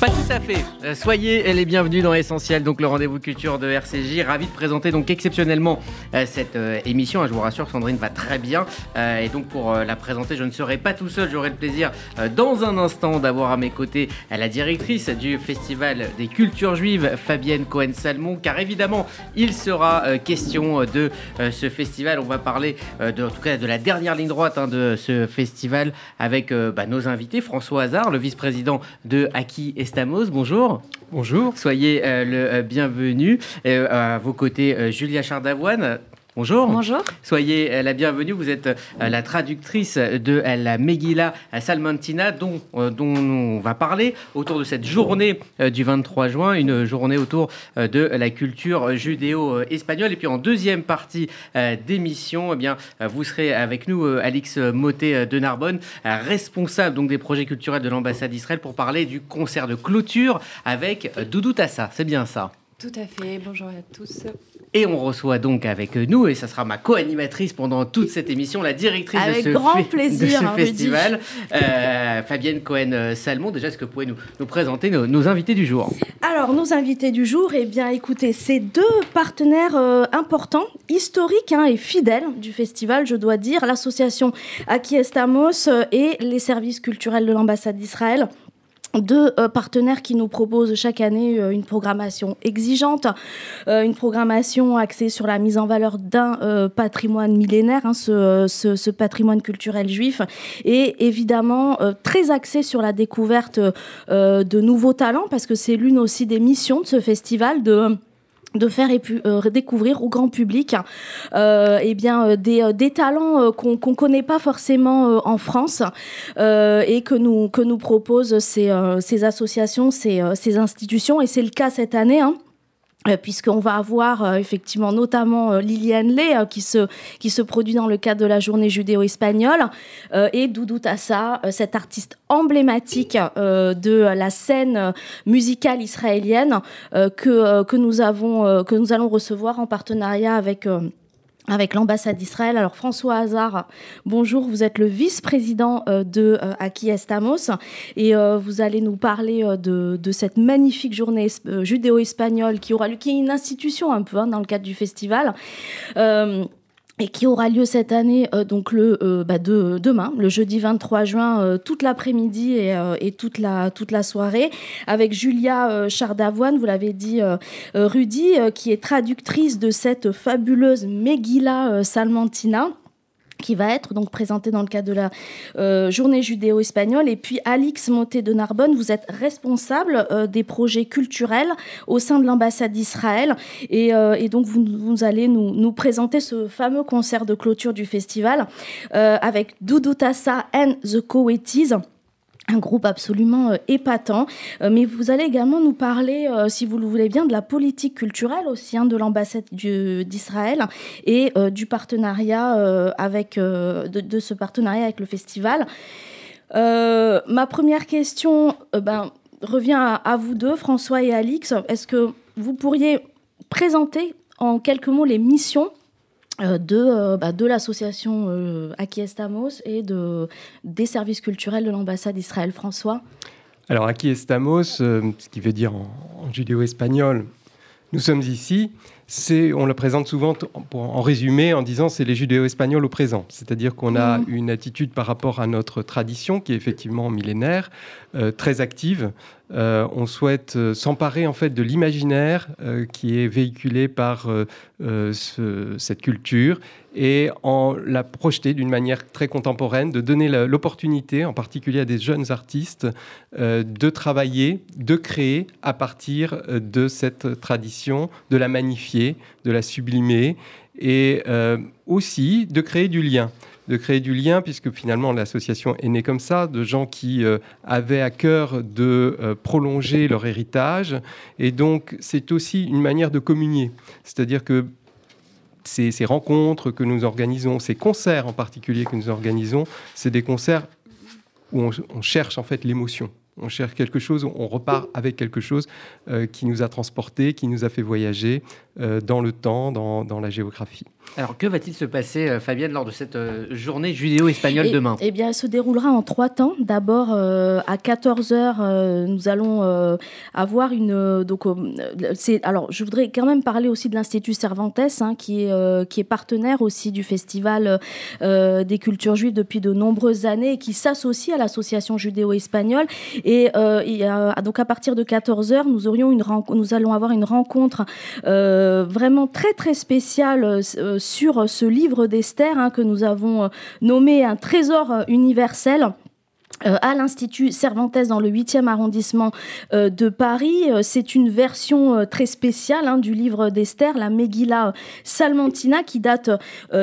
Pas tout à fait. Euh, soyez les bienvenus dans Essentiel, donc le rendez-vous culture de RCJ. Ravi de présenter donc exceptionnellement euh, cette euh, émission. Je vous rassure, Sandrine va très bien. et donc pour la présenter, je ne serai pas tout seul. J'aurai le plaisir dans un instant d'avoir à mes côtés la directrice du Festival des cultures juives, Fabienne Cohen-Salmon, car évidemment, il sera question de ce festival. On va parler de, en tout cas de la dernière ligne droite hein, de ce festival avec bah, nos invités. François Hazard, le vice-président de Aki et bonjour. Bonjour. Soyez euh, le euh, bienvenu. Euh, à vos côtés, Julia Chardavoine, Bonjour. Bonjour. Soyez euh, la bienvenue. Vous êtes euh, la traductrice de la Megillah Salmantina, dont, euh, dont on va parler autour de cette journée du 23 juin, une journée autour de la culture judéo-espagnole. Et puis en deuxième partie d'émission, eh bien, vous serez avec nous, Alix Motet de Narbonne, responsable donc des projets culturels de l'ambassade d'Israël, pour parler du concert de clôture avec Doudou Tassa. C'est bien ça? Tout à fait. Bonjour à tous. Et on reçoit donc avec nous, et ça sera ma co-animatrice pendant toute cette émission, la directrice de ce, grand plaisir, hein, festival, euh, Fabienne Cohen-Salmon. Déjà, est-ce que vous pouvez nous, nous présenter nos, invités du jour? Alors, nos invités du jour, eh bien, écoutez, c'est deux partenaires euh, importants, historiques hein, et fidèles du festival, je dois dire, l'association Aki Estamos euh, et les services culturels de l'ambassade d'Israël deux euh, partenaires qui nous proposent chaque année euh, une programmation exigeante, euh, une programmation axée sur la mise en valeur d'un patrimoine millénaire, hein, ce, ce, patrimoine culturel juif, et évidemment très axée sur la découverte de nouveaux talents, parce que c'est l'une aussi des missions de ce festival de de faire euh, découvrir au grand public euh, eh euh, des, talents qu'on ne connaît pas forcément en France et que nous, proposent ces, associations, ces, ces institutions. Et c'est le cas cette année. Hein. Euh, puisqu'on va avoir euh, effectivement notamment euh, Liliane Lay qui, se, qui se produit dans le cadre de la journée judéo-espagnole. Et Doudou Tassa, cet artiste emblématique de la scène musicale israélienne que, que, nous avons, que nous allons recevoir en partenariat avec avec l'ambassade d'Israël. Alors François Hazard, bonjour, vous êtes le vice-président euh, de euh, Aki Estamos. Et euh, vous allez nous parler de, cette magnifique journée judéo-espagnole qui aura lieu, qui est une institution un peu hein, dans le cadre du festival et qui aura lieu cette année, euh, donc le euh, bah, de, demain, le jeudi 23 juin, euh, toute l'après-midi et, toute, la, toute la soirée, avec Julia Chardavoine, vous l'avez dit, Rudy, qui est traductrice de cette fabuleuse Megillah Salmantina qui va être donc présenté dans le cadre de la euh, journée judéo-espagnole. Et puis Alix Moté de Narbonne, vous êtes responsable euh, des projets culturels au sein de l'ambassade d'Israël. Et, euh, donc vous, allez nous, présenter ce fameux concert de clôture du festival avec Doudou Tassa and the Coeties un groupe absolument euh, épatant. Euh, mais vous allez également nous parler, euh, si vous le voulez bien, de la politique culturelle aussi hein, de l'ambassade d'Israël et du partenariat avec de, ce partenariat avec le festival. ma première question ben, revient à, vous deux, François et Alix. Est-ce que vous pourriez présenter en quelques mots les missions de, euh, bah, de l'association euh, Aki Estamos et de, des services culturels de l'ambassade d'Israël. François Alors, Aki Estamos, ce qui veut dire en, en judéo-espagnol, nous sommes ici, c'est, on le présente souvent en résumé en disant c'est les judéo-espagnols au présent. C'est-à-dire qu'on a mmh. une attitude par rapport à notre tradition qui est effectivement millénaire, très active, euh, on souhaite euh, s'emparer en fait de l'imaginaire euh, qui est véhiculé par cette culture et en la projeter d'une manière très contemporaine, de donner l'opportunité, en particulier à des jeunes artistes, de travailler, de créer à partir de cette tradition, de la magnifier, de la sublimer et aussi de créer du lien de créer du lien, puisque finalement l'association est née comme ça, de gens qui euh, avaient à cœur de euh, prolonger leur héritage. Et donc c'est aussi une manière de communier. C'est-à-dire que ces, rencontres que nous organisons, ces concerts en particulier que nous organisons, c'est des concerts où on, cherche en fait l'émotion. On cherche quelque chose, on repart avec quelque chose euh, qui nous a transportés, qui nous a fait voyager dans le temps, dans la géographie. Alors, que va-t-il se passer, euh, Fabienne, lors de cette euh, journée judéo-espagnole demain? Eh bien, elle se déroulera en trois temps. D'abord, euh, à 14h, nous allons avoir une... donc, c'est, alors, je voudrais quand même parler aussi de l'Institut Cervantes, hein, qui, est, qui est partenaire aussi du Festival des cultures juives depuis de nombreuses années et qui s'associe à l'association judéo-espagnole. Et, donc, à partir de 14h, nous, aurions une nous allons avoir une rencontre vraiment très, très spéciale sur ce livre d'Esther hein, que nous avons euh, nommé un trésor euh, universel. Euh, à l'Institut Cervantes dans le 8e arrondissement de Paris. c'est une version très spéciale hein, du livre d'Esther, la Megillah Salmantina, qui date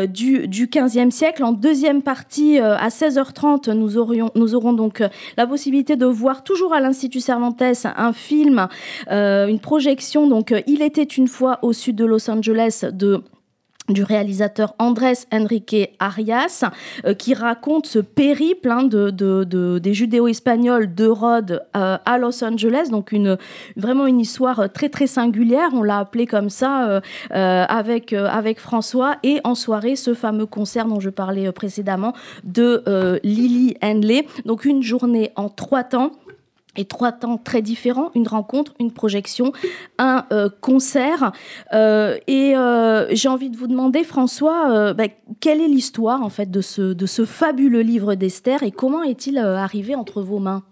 du, du 15e siècle. En deuxième partie, à 16h30, nous, aurions, nous aurons donc la possibilité de voir toujours à l'Institut Cervantes un film, une projection. Donc, Il était une fois au sud de Los Angeles de du réalisateur Andrés Enrique Arias, euh, qui raconte ce périple hein, de, des judéo-espagnols de Rhodes euh, à Los Angeles, donc vraiment une histoire très très singulière, on l'a appelé comme ça euh, avec, avec François, et en soirée ce fameux concert dont je parlais précédemment de Lily Henley, donc une journée en trois temps et trois temps très différents, une rencontre, une projection, un euh, concert. Euh, et euh, j'ai envie de vous demander, François, bah, quelle est l'histoire en fait de ce, de ce fabuleux livre d'Esther et comment est-il arrivé entre vos mains?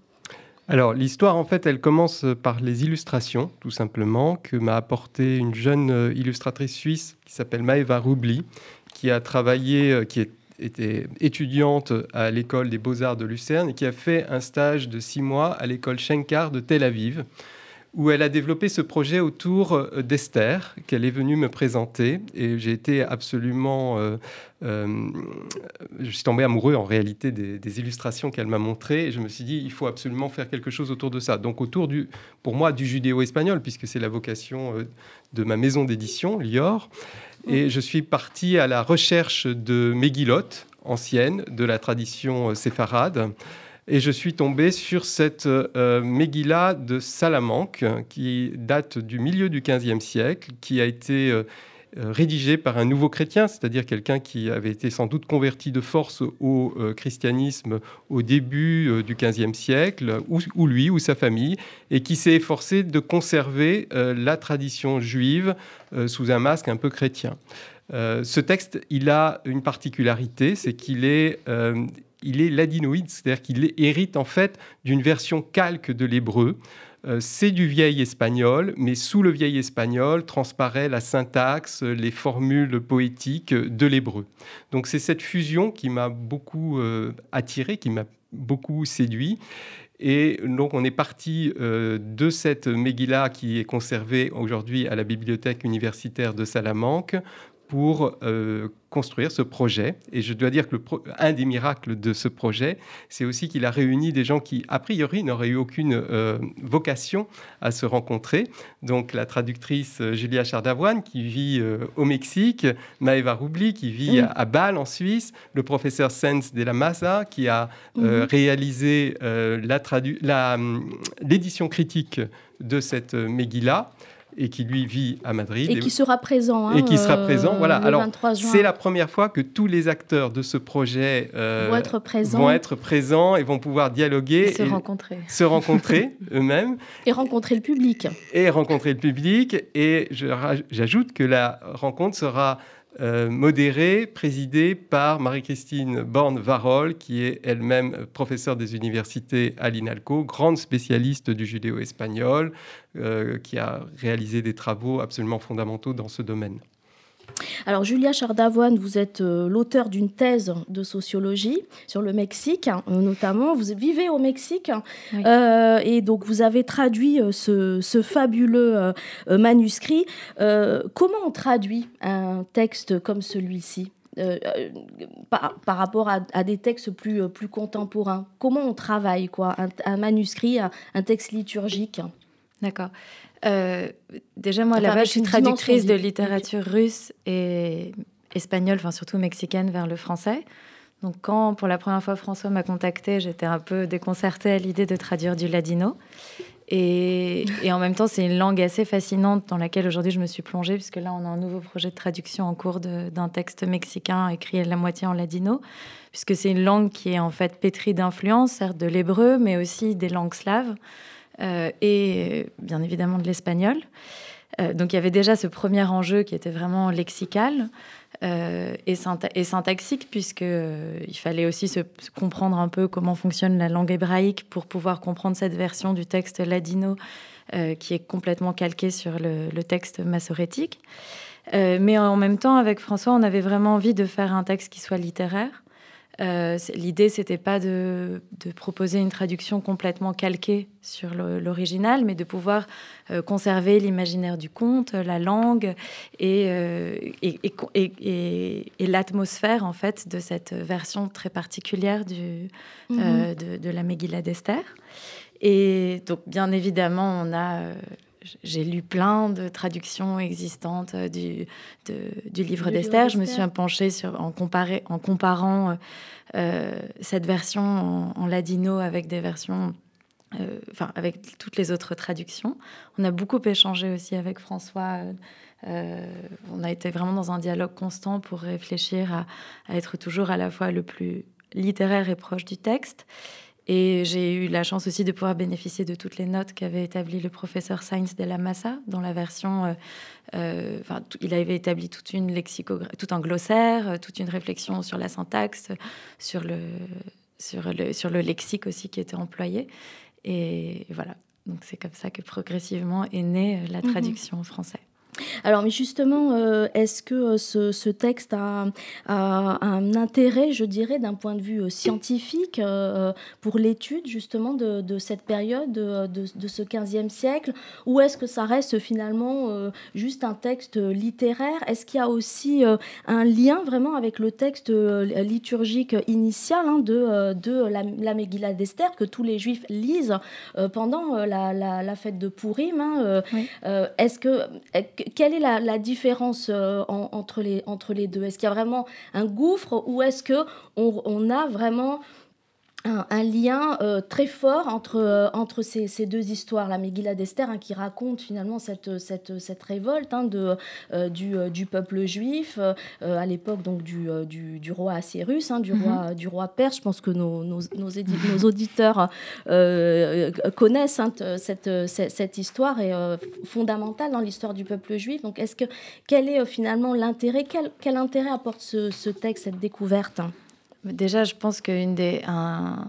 Alors l'histoire en fait elle commence par les illustrations tout simplement que m'a apporté une jeune illustratrice suisse qui s'appelle Maeva Roubli qui a travaillé qui est était étudiante à l'école des beaux-arts de Lucerne et qui a fait un stage de six mois à l'école Shenkar de Tel Aviv, où elle a développé ce projet autour euh, d'Esther, qu'elle est venue me présenter. Et j'ai été absolument... Euh, euh, je suis tombé amoureux en réalité des, illustrations qu'elle m'a montrées. Et je me suis dit, il faut absolument faire quelque chose autour de ça. Donc autour du, pour moi, du judéo-espagnol, puisque c'est la vocation de ma maison d'édition, Lior. Et je suis parti à la recherche de Megillot, ancienne, de la tradition euh, séfarade. Et je suis tombé sur cette euh, de Salamanque, qui date du milieu du XVe siècle, qui a été euh, rédigé par un nouveau chrétien, c'est-à-dire quelqu'un qui avait été sans doute converti de force au euh, christianisme au début euh, du XVe siècle, ou, lui ou sa famille, et qui s'est efforcé de conserver la tradition juive sous un masque un peu chrétien. ce texte, il a une particularité, c'est qu'il est, il est ladinoïde, c'est-à-dire qu'il hérite en fait d'une version calque de l'hébreu. Euh, c'est du vieil espagnol, mais sous le vieil espagnol transparaît la syntaxe, les formules poétiques de l'hébreu. Donc c'est cette fusion qui m'a beaucoup euh, attiré, qui m'a beaucoup séduit. Et donc on est parti euh, de cette Megillah qui est conservée aujourd'hui à la bibliothèque universitaire de Salamanque pour euh, construire ce projet. Et je dois dire que un des miracles de ce projet, c'est aussi qu'il a réuni des gens qui, a priori, n'auraient eu aucune euh, vocation à se rencontrer. Donc la traductrice euh, Julia Chardavoine, qui vit au Mexique, Maeva Roubli, qui vit à, Bâle, en Suisse, le professeur Sens de la Maza, qui a mhm. réalisé hum, l'édition critique de cette Megillah et qui lui vit à Madrid. Et qui sera présent. et qui sera présent, euh, voilà. Alors, c'est la première fois que tous les acteurs de ce projet euh, vont, être présents. vont être présents et vont pouvoir dialoguer. Et se rencontrer. Se rencontrer eux-mêmes. Et rencontrer le public. Et rencontrer le public. Et j'ajoute que la rencontre sera euh, modérée, présidée par Marie-Christine Borne-Varol, qui est elle-même professeure des universités à l'INALCO, grande spécialiste du judéo-espagnol, euh, qui a réalisé des travaux absolument fondamentaux dans ce domaine. Alors Julia Chardavoine, vous êtes euh, l'auteur d'une thèse de sociologie sur le Mexique, hein, notamment. Vous vivez au Mexique euh, et donc vous avez traduit euh, ce, fabuleux manuscrit. comment on traduit un texte comme celui-ci par, rapport à, des textes plus, plus contemporains? Comment on travaille quoi? Un, manuscrit, un texte liturgique? D'accord. Euh, déjà, moi, là-bas, je suis traductrice de littérature russe et espagnole, enfin surtout mexicaine, vers le français. Donc, quand pour la première fois François m'a contactée, j'étais un peu déconcertée à l'idée de traduire du ladino. Et, en même temps, c'est une langue assez fascinante dans laquelle aujourd'hui je me suis plongée, puisque là, on a un nouveau projet de traduction en cours d'un texte mexicain écrit à la moitié en ladino, puisque c'est une langue qui est en fait pétrie d'influences, certes de l'hébreu, mais aussi des langues slaves, et bien évidemment de l'espagnol. Euh, donc il y avait déjà ce premier enjeu qui était vraiment lexical. Euh, et, syntaxique, puisqu'il euh, il fallait aussi se, comprendre un peu comment fonctionne la langue hébraïque pour pouvoir comprendre cette version du texte ladino euh, qui est complètement calqué sur le, texte massorétique. mais en même temps, avec François, on avait vraiment envie de faire un texte qui soit littéraire. Euh, L'idée, c'était pas de, proposer une traduction complètement calquée sur l'original, mais de pouvoir euh, conserver l'imaginaire du conte, la langue euh, et, et, et, l'atmosphère en fait de cette version très particulière du, mhm. euh, de, de, la Megillah d'Esther. Et donc, bien évidemment, on a j'ai lu plein de traductions existantes euh, du, du livre d'Esther. Je me suis penchée sur, en, en comparant euh, euh, cette version en, ladino avec des versions, enfin avec toutes les autres traductions. On a beaucoup échangé aussi avec François. on a été vraiment dans un dialogue constant pour réfléchir à, à, être toujours à la fois le plus littéraire et proche du texte et j'ai eu la chance aussi de pouvoir bénéficier de toutes les notes qu'avait établies le professeur Sainz de la Massa dans la version. Euh, euh, enfin, il avait établi toute une lexicographie, tout un glossaire, euh, toute une réflexion sur la syntaxe, sur le, sur le, sur le lexique aussi qui était employé. Et voilà. Donc c'est comme ça que progressivement est née la mhm. traduction en français. Alors, mais justement, euh, est-ce que euh, ce, texte a, un intérêt, je dirais, d'un point de vue euh, scientifique pour l'étude justement de, cette période, de, ce 15e siècle, ou est-ce que ça reste finalement juste un texte littéraire? Est-ce qu'il y a aussi un lien vraiment avec le texte liturgique initial hein, de, de la, la Megillah d'Esther que tous les juifs lisent pendant la, fête de Purim hein, Est-ce que quelle est la, différence euh, entre, les, deux? Est-ce qu'il y a vraiment un gouffre ou est-ce qu'on on a vraiment un, lien euh, très fort entre, euh, entre ces, ces, deux histoires. La Megillah d'Esther, hein, qui raconte finalement cette, cette, cette révolte hein, de, euh, du, du, peuple juif à l'époque donc du, du, du, roi Assyrus, hein, du, mhm. roi, du roi perse. Je pense que nos, nos, nos, nos auditeurs connaissent cette, cette, histoire est fondamentale dans l'histoire du peuple juif. Donc, est-ce que quel est finalement l'intérêt quel, quel, intérêt apporte ce, ce texte, cette découverte? Déjà, je pense qu'un des, un,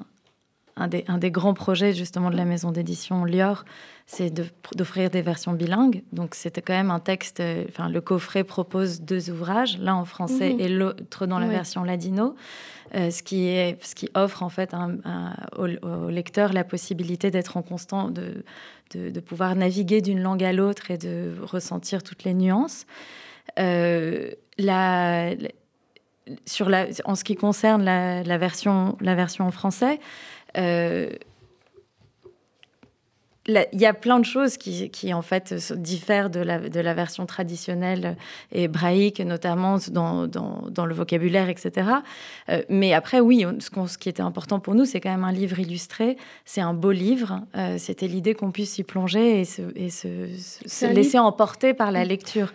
un, des, un des grands projets justement de la maison d'édition Lior, c'est d'offrir des versions bilingues. Donc c'était quand même un texte, enfin le coffret propose deux ouvrages, l'un en français mhm. et l'autre dans la version ladino. Euh, ce, qui est, ce qui offre en fait un, au, lecteur la possibilité d'être en constant, de, de, de, pouvoir naviguer d'une langue à l'autre et de ressentir toutes les nuances. Euh, la, sur la, en ce qui concerne la, version, la version en français, euh, il y a plein de choses qui, qui, en fait diffèrent de la, de la version traditionnelle hébraïque, notamment dans, dans, dans le vocabulaire, etc. Euh, mais après, oui, ce, ce, qui était important pour nous, c'est quand même un livre illustré. C'est un beau livre. Euh, c'était l'idée qu'on puisse s'y plonger et se, et se, se laisser emporter par la lecture.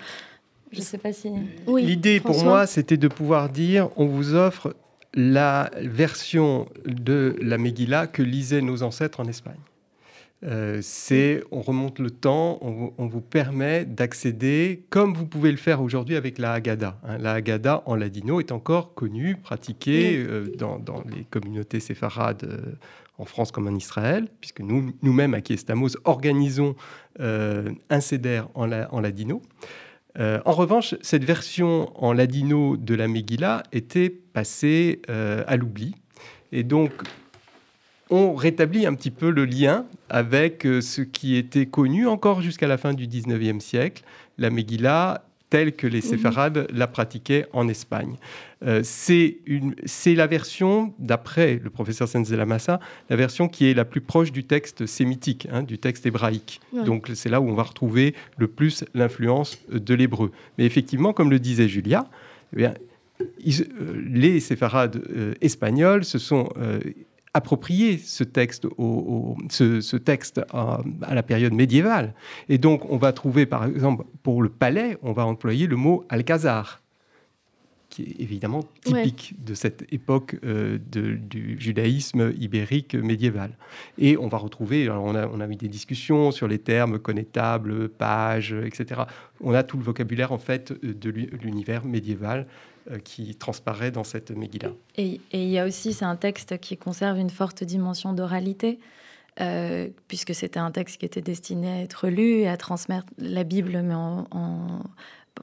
Je sais pas si. L'idée pour moi, c'était de pouvoir dire on vous offre la version de la Megillah que lisaient nos ancêtres en Espagne. Euh, c'est, on remonte le temps, on, vous permet d'accéder, comme vous pouvez le faire aujourd'hui avec la Haggadah. Hein. La Haggadah en ladino est encore connue, pratiquée euh, dans, les communautés séfarades euh, en France comme en Israël, puisque nous, nous-mêmes à Kiestamos organisons un CEDER en, en ladino. Euh, en revanche, cette version en ladino de la Megillah était passée euh, à l'oubli. Et donc, on rétablit un petit peu le lien avec euh, ce qui était connu encore jusqu'à la fin du 19e siècle. La Megillah telle que les mhm. séfarades la pratiquaient en Espagne. Euh, c'est la version, d'après le professeur Senzelamassa, la version qui est la plus proche du texte sémitique, hein, du texte hébraïque. Donc c'est là où on va retrouver le plus l'influence de l'hébreu. Mais effectivement, comme le disait Julia, eh bien, euh, les séfarades euh, espagnols se sont approprié ce texte, au, ce, texte à, la période médiévale. Et donc, on va trouver, par exemple, pour le palais, on va employer le mot alcazar, qui est évidemment typique de cette époque euh, du judaïsme ibérique médiéval. Et on va retrouver, on, a, on a eu des discussions sur les termes connétables, page, etc. On a tout le vocabulaire, en fait, de l'univers médiéval qui transparaît dans cette Megillah. Et, il y a aussi, c'est un texte qui conserve une forte dimension d'oralité, euh, puisque c'était un texte qui était destiné à être lu et à transmettre la Bible, mais en,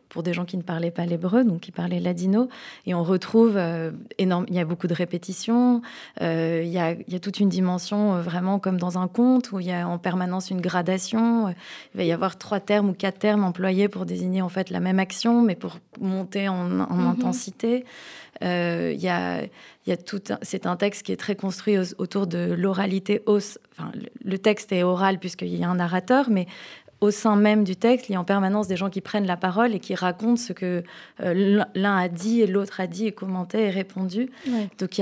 pour des gens qui ne parlaient pas l'hébreu, donc qui parlaient ladino. Et on retrouve euh, énorme. Il y a beaucoup de répétitions. Euh, il, y a, il, y a, toute une dimension euh, vraiment comme dans un conte où il y a en permanence une gradation. Il va y avoir trois termes ou quatre termes employés pour désigner en fait la même action, mais pour monter en, en mhm. intensité. il y a, il y a tout. C'est un texte qui est très construit autour de l'oralité. Enfin, le texte est oral puisqu'il y a un narrateur, mais au sein même du texte, il y a en permanence des gens qui prennent la parole et qui racontent ce que euh, l'un a dit et l'autre a dit et commenté et répondu. Donc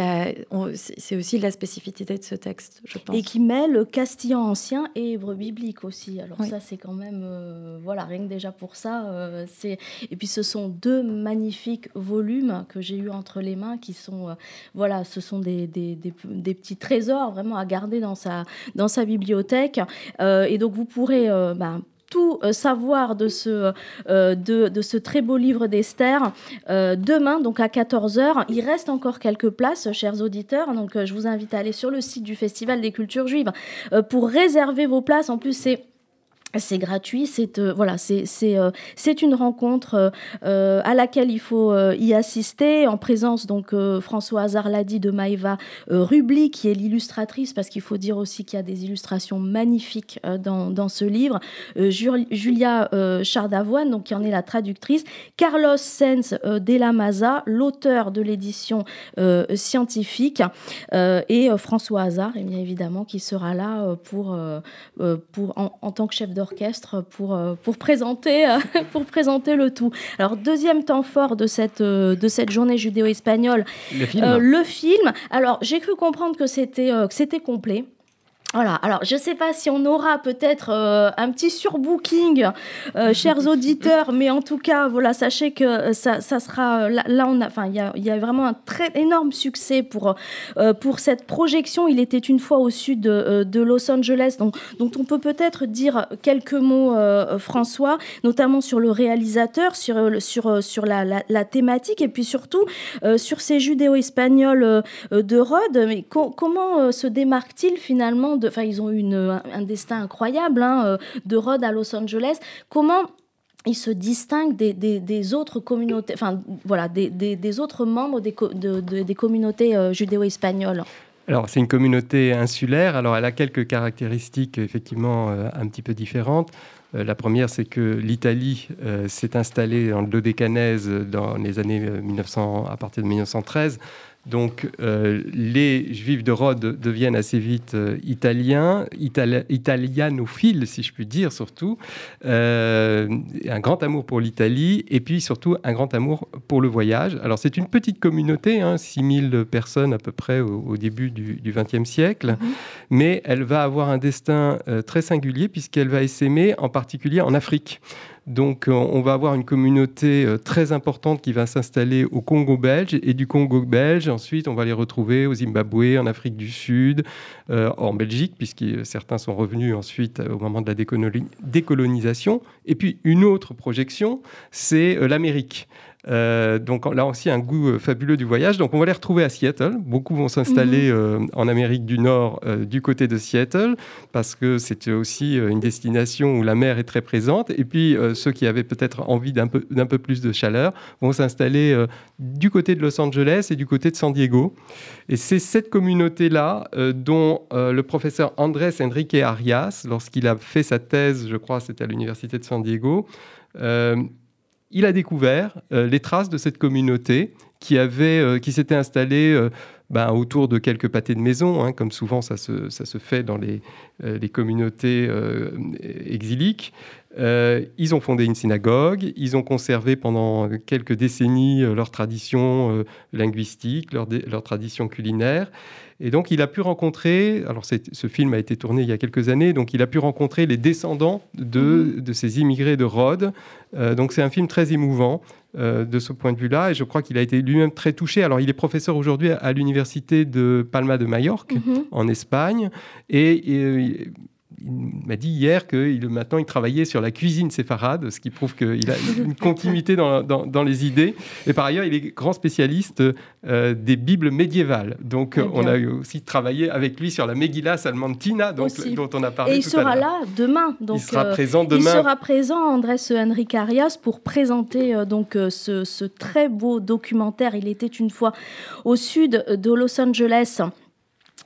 c'est aussi la spécificité de ce texte, je pense. Et qui mêle castillan ancien et hébreu biblique aussi. Alors ça, c'est quand même, euh, voilà, rien que déjà pour ça. Euh, c'est et puis ce sont deux magnifiques volumes que j'ai eu entre les mains qui sont, voilà, ce sont des, des, des, petits trésors vraiment à garder dans sa, dans sa bibliothèque. et donc vous pourrez bah, tout euh, savoir de ce, euh, de, ce très beau livre d'Esther euh, demain, donc à 14h. Il reste encore quelques places, chers auditeurs. Donc, je vous invite à aller sur le site du Festival des cultures juives pour réserver vos places. En plus, c'est c'est gratuit, c'est euh, voilà, euh, c'est une rencontre euh, à laquelle il faut y assister. En présence donc François Hazard l'a dit de Maïva Rubli qui est l'illustratrice parce qu'il faut dire aussi qu'il y a des illustrations magnifiques dans, dans ce livre, Julia Chardavoine donc qui en est la traductrice, Carlos Sens de la Maza, l'auteur de l'édition scientifique. Et François Hazard bien évidemment qui sera là pour pour en, en tant que chef de orchestre pour, euh, pour, présenter, euh, pour présenter le tout. Alors, deuxième temps fort de cette, euh, de cette journée judéo-espagnole, le film. le film. Alors, j'ai cru comprendre que c'était c'était complet. Voilà, alors je ne sais pas si on aura peut-être euh, un petit surbooking, euh, chers auditeurs, mais en tout cas, voilà, sachez que euh, ça, ça sera. Là, on a, enfin, il y a, y a, vraiment un très énorme succès pour, pour cette projection. Il était une fois au sud de, de Los Angeles, donc, dont on peut peut-être dire quelques mots, François, notamment sur le réalisateur, sur, sur, sur la, la, thématique, et puis surtout sur ces judéo-espagnols de Rhodes. Mais comment se démarque-t-il finalement Enfin, ils ont eu un destin incroyable, hein, euh, de Rhodes à Los Angeles. Comment ils se distinguent des, autres communautés, enfin voilà, des, autres membres des, des communautés euh, judéo-espagnoles? Alors, c'est une communauté insulaire. Alors, elle a quelques caractéristiques effectivement euh, un petit peu différentes. la première, c'est que l'Italie s'est installée le Dodécanèse dans les années 1900, à partir de 1913. Donc euh, les Juifs de Rhodes deviennent assez vite euh, italiens, italianophiles si je puis dire surtout, euh, un grand amour pour l'Italie et puis surtout un grand amour pour le voyage. Alors c'est une petite communauté, hein, 6000 personnes à peu près au, début du XXe siècle, mhm. mais elle va avoir un destin très singulier puisqu'elle va essaimer en particulier en Afrique. Donc, euh, on va avoir une communauté euh, très importante qui va s'installer au Congo belge et du Congo belge. Ensuite, on va les retrouver au Zimbabwe, en Afrique du Sud, euh, en Belgique, puisque certains sont revenus ensuite au moment de la décolonisation. Et puis, une autre projection, c'est l'Amérique. Euh, donc là aussi, un goût euh, fabuleux du voyage. Donc on va les retrouver à Seattle. Beaucoup vont s'installer mhm. euh, en Amérique du Nord du côté de Seattle parce que c'est aussi une destination où la mer est très présente. Et puis ceux qui avaient peut-être envie d'un peu, d'un peu plus de chaleur vont s'installer du côté de Los Angeles et du côté de San Diego. Et c'est cette communauté-là dont le professeur Andrés Enrique Arias, lorsqu'il a fait sa thèse, je crois, c'était à l'université de San Diego, il a découvert euh, les traces de cette communauté qui, euh, s'était installée euh, ben, autour de quelques pâtés de maison, hein, comme souvent ça se, fait dans les communautés exiliques. Ils ont fondé une synagogue, ils ont conservé pendant quelques décennies leur tradition linguistique, leur, leur tradition culinaire. Et donc, il a pu rencontrer, alors ce film a été tourné il y a quelques années, donc il a pu rencontrer les descendants de, mhm. de ces immigrés de Rhodes. Euh, donc, c'est un film très émouvant euh, de ce point de vue-là, et je crois qu'il a été lui-même très touché. Alors, il est professeur aujourd'hui à, l'université de Palma de Majorque, mhm. en Espagne, et, et il m'a dit hier que maintenant il travaillait sur la cuisine séfarade, ce qui prouve qu'il a une continuité dans, dans, les idées. Et par ailleurs, il est grand spécialiste euh, des Bibles médiévales. Donc, on a aussi travaillé avec lui sur la Megillah Salmantina, donc, dont on a parlé. Et il sera là demain. Donc, il sera euh, présent demain. Il sera présent, Andrés Henrique Arias, pour présenter euh, donc ce, ce très beau documentaire. Il était une fois au sud de Los Angeles.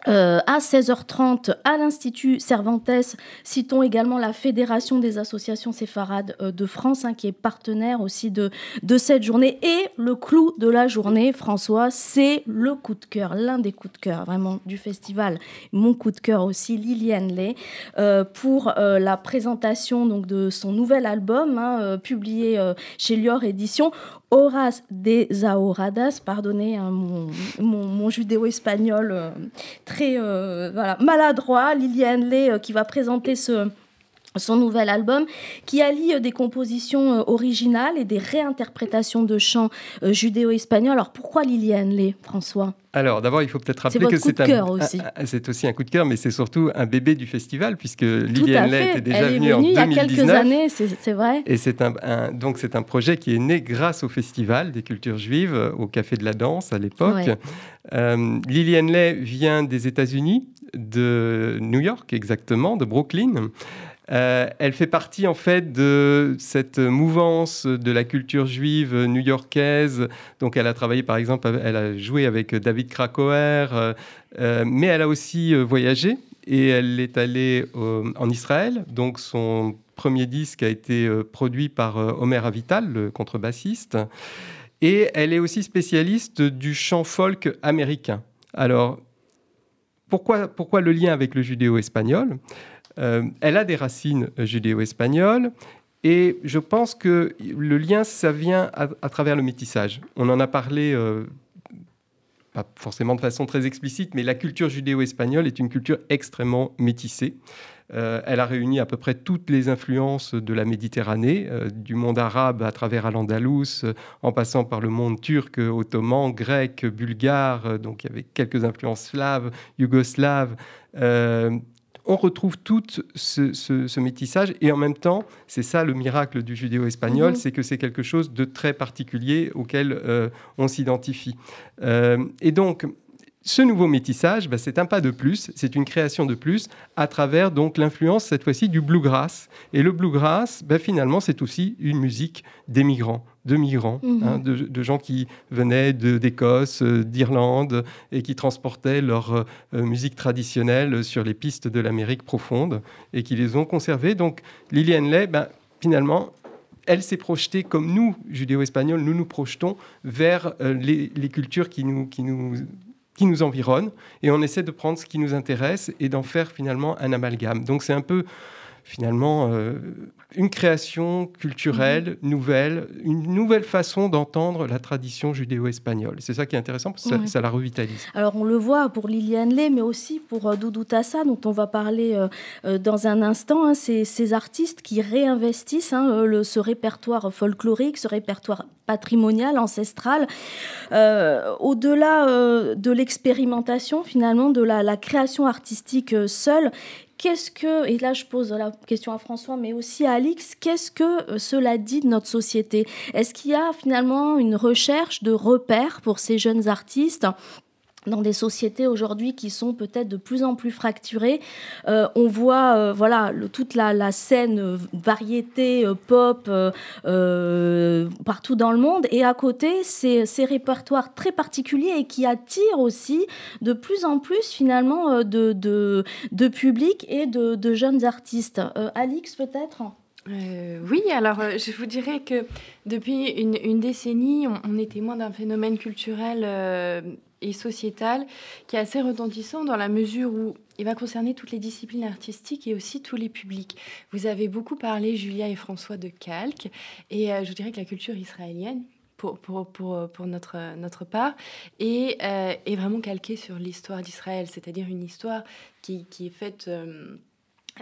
Euh, à 16h30 à l'Institut Cervantes. Citons également la Fédération des associations séfarades euh, de France, hein, qui est partenaire aussi de, de cette journée. Et le clou de la journée, François, c'est le coup de cœur, l'un des coups de cœur vraiment du festival. Mon coup de cœur aussi, Liliane Lay, euh, pour la présentation donc, de son nouvel album, hein, publié chez Lior Éditions, Horace des Ahoradas, pardonnez hein, mon, mon, judéo-espagnol euh, très euh, maladroit, Liliane Lay euh, qui va présenter ce, son nouvel album, qui allie des compositions originales et des réinterprétations de chants judéo-espagnols. Alors pourquoi Liliane Lay, François? Alors, d'abord, il faut peut-être rappeler que c'est un, aussi. c'est aussi un coup de cœur, mais c'est surtout un bébé du festival, puisque Liliane Lay était déjà venue, en 2019. Il y a quelques années, c'est vrai. Et c'est un, donc c'est un projet qui est né grâce au festival des cultures juives, au Café de la Danse à l'époque. Euh, Liliane Lay vient des États-Unis, de New York exactement, de Brooklyn. Euh, elle fait partie en fait de cette mouvance de la culture juive new-yorkaise. Donc elle a travaillé par exemple, elle a joué avec David Krakauer, euh, euh, mais elle a aussi voyagé et elle est allée en Israël. Donc son premier disque a été produit par Omer Avital, le contrebassiste. Et elle est aussi spécialiste du chant folk américain. Alors, pourquoi, pourquoi le lien avec le judéo-espagnol? euh, elle a des racines judéo-espagnoles et je pense que le lien, ça vient à, travers le métissage. On en a parlé, euh, pas forcément de façon très explicite, mais la culture judéo-espagnole est une culture extrêmement métissée. Euh, elle a réuni à peu près toutes les influences de la Méditerranée, du monde arabe à travers Al-Andalus, en passant par le monde turc, ottoman, grec, bulgare, donc il y avait quelques influences slaves, yougoslaves on retrouve tout ce, métissage et en même temps, c'est ça le miracle du judéo-espagnol, mhm. c'est que c'est quelque chose de très particulier auquel euh, on s'identifie. Euh, et donc, ce nouveau métissage, bah, c'est un pas de plus, c'est une création de plus à travers donc l'influence cette fois-ci du bluegrass. Et le bluegrass, bah, finalement, c'est aussi une musique des migrants, de migrants, mhm. hein, de, gens qui venaient d'Écosse, euh, d'Irlande et qui transportaient leur euh, musique traditionnelle sur les pistes de l'Amérique profonde et qui les ont conservées. Donc Liliane Lay, bah, finalement, elle s'est projetée comme nous, judéo-espagnols, nous nous projetons vers euh, les, les, cultures qui nous, qui nous qui nous environne et on essaie de prendre ce qui nous intéresse et d'en faire finalement un amalgame. Donc c'est un peu finalement euh, une création culturelle mhm. nouvelle, une nouvelle façon d'entendre la tradition judéo-espagnole. C'est ça qui est intéressant parce que ça, la revitalise. Alors on le voit pour Liliane Lay, mais aussi pour euh, Doudou Tassa, dont on va parler euh, dans un instant. Hein, ces, ces, artistes qui réinvestissent hein, le, ce répertoire folklorique, ce répertoire patrimonial, ancestral, au-delà de l'expérimentation finalement, de la, la création artistique seule qu'est-ce que, et là je pose la question à François, mais aussi à Alix, qu'est-ce que euh, cela dit de notre société? Est-ce qu'il y a finalement une recherche de repères pour ces jeunes artistes? Dans des sociétés aujourd'hui qui sont peut-être de plus en plus fracturées. Euh, on voit euh, voilà toute la, scène euh, variété pop partout dans le monde et à côté ces, répertoires très particuliers et qui attirent aussi de plus en plus finalement de, de, public et de, jeunes artistes. Alix peut-être? Oui, alors je vous dirais que depuis une, une décennie, on, est témoin d'un phénomène culturel et sociétal qui est assez retentissant dans la mesure où il va concerner toutes les disciplines artistiques et aussi tous les publics. Vous avez beaucoup parlé, Julia et François, de calque, et euh, je dirais que la culture israélienne, pour, pour, pour, pour, notre, notre part, et euh, est vraiment calquée sur l'histoire d'Israël, c'est-à-dire une histoire qui, qui est faite... Euh,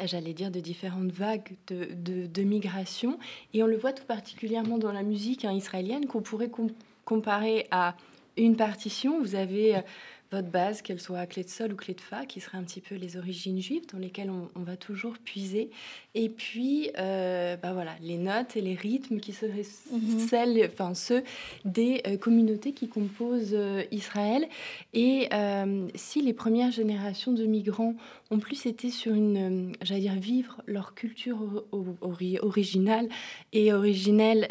j'allais dire, de différentes vagues de, de, de, migration. Et on le voit tout particulièrement dans la musique hein, israélienne qu'on pourrait comparer à une partition. Vous avez votre base, qu'elle soit à clé de sol ou clé de fa, qui serait un petit peu les origines juives dans lesquelles on, va toujours puiser. Et puis, euh, bah voilà, les notes et les rythmes qui seraient mhm. celles, enfin ceux des euh, communautés qui composent euh, Israël. Et si les premières générations de migrants ont plus été sur une, j'allais dire, vivre leur culture originale et originelle